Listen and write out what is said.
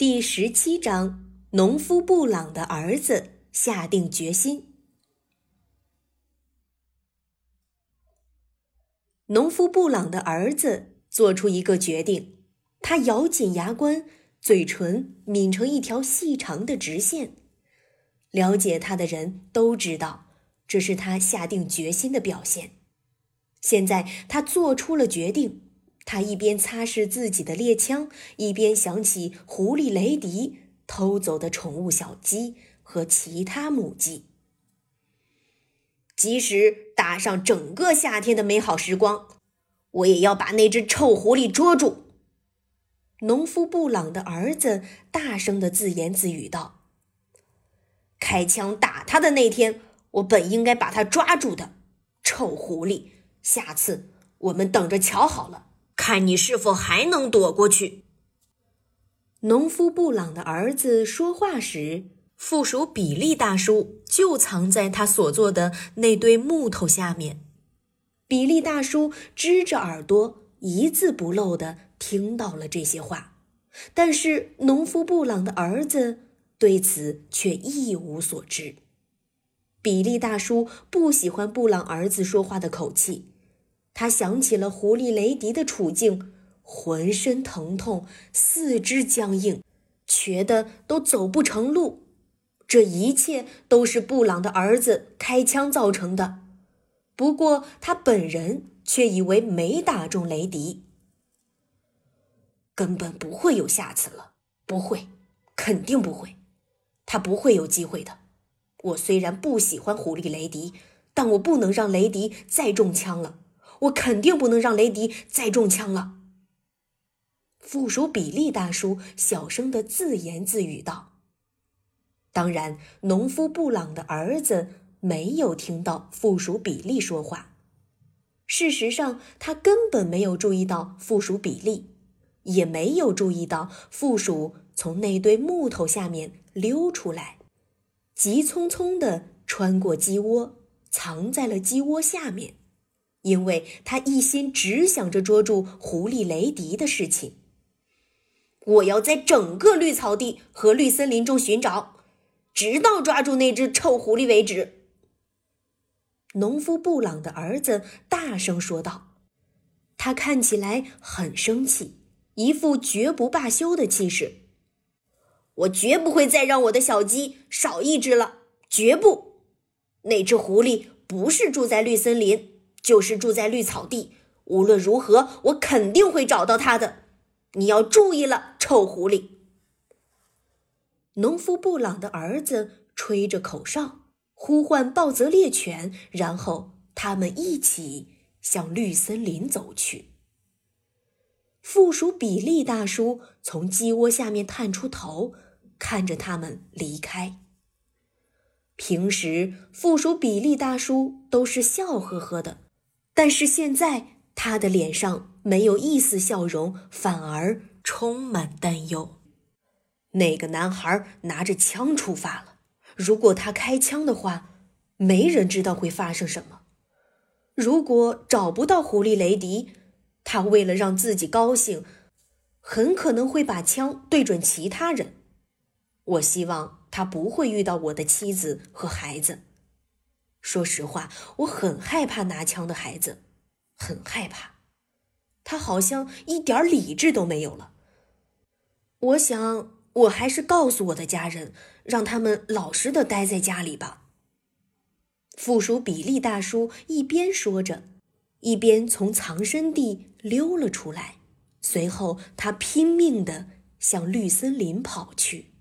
第十七章：农夫布朗的儿子下定决心。农夫布朗的儿子做出一个决定，他咬紧牙关，嘴唇抿成一条细长的直线。了解他的人都知道，这是他下定决心的表现。现在他做出了决定。他一边擦拭自己的猎枪，一边想起狐狸雷迪偷走的宠物小鸡和其他母鸡。即使搭上整个夏天的美好时光，我也要把那只臭狐狸捉住。农夫布朗的儿子大声的自言自语道：“开枪打他的那天，我本应该把他抓住的。臭狐狸，下次我们等着瞧好了。”看你是否还能躲过去。农夫布朗的儿子说话时，附属比利大叔就藏在他所做的那堆木头下面。比利大叔支着耳朵，一字不漏地听到了这些话，但是农夫布朗的儿子对此却一无所知。比利大叔不喜欢布朗儿子说话的口气。他想起了狐狸雷迪的处境，浑身疼痛，四肢僵硬，瘸得都走不成路。这一切都是布朗的儿子开枪造成的。不过他本人却以为没打中雷迪，根本不会有下次了。不会，肯定不会，他不会有机会的。我虽然不喜欢狐狸雷迪，但我不能让雷迪再中枪了。我肯定不能让雷迪再中枪了。附属比利大叔小声的自言自语道：“当然，农夫布朗的儿子没有听到附属比利说话。事实上，他根本没有注意到附属比利，也没有注意到附属从那堆木头下面溜出来，急匆匆的穿过鸡窝，藏在了鸡窝下面。”因为他一心只想着捉住狐狸雷迪的事情。我要在整个绿草地和绿森林中寻找，直到抓住那只臭狐狸为止。农夫布朗的儿子大声说道，他看起来很生气，一副绝不罢休的气势。我绝不会再让我的小鸡少一只了，绝不！那只狐狸不是住在绿森林。就是住在绿草地，无论如何，我肯定会找到他的。你要注意了，臭狐狸！农夫布朗的儿子吹着口哨，呼唤暴泽猎犬，然后他们一起向绿森林走去。附属比利大叔从鸡窝下面探出头，看着他们离开。平时，附属比利大叔都是笑呵呵的。但是现在，他的脸上没有一丝笑容，反而充满担忧。那个男孩拿着枪出发了。如果他开枪的话，没人知道会发生什么。如果找不到狐狸雷迪，他为了让自己高兴，很可能会把枪对准其他人。我希望他不会遇到我的妻子和孩子。说实话，我很害怕拿枪的孩子，很害怕。他好像一点理智都没有了。我想，我还是告诉我的家人，让他们老实的待在家里吧。附属比利大叔一边说着，一边从藏身地溜了出来。随后，他拼命的向绿森林跑去。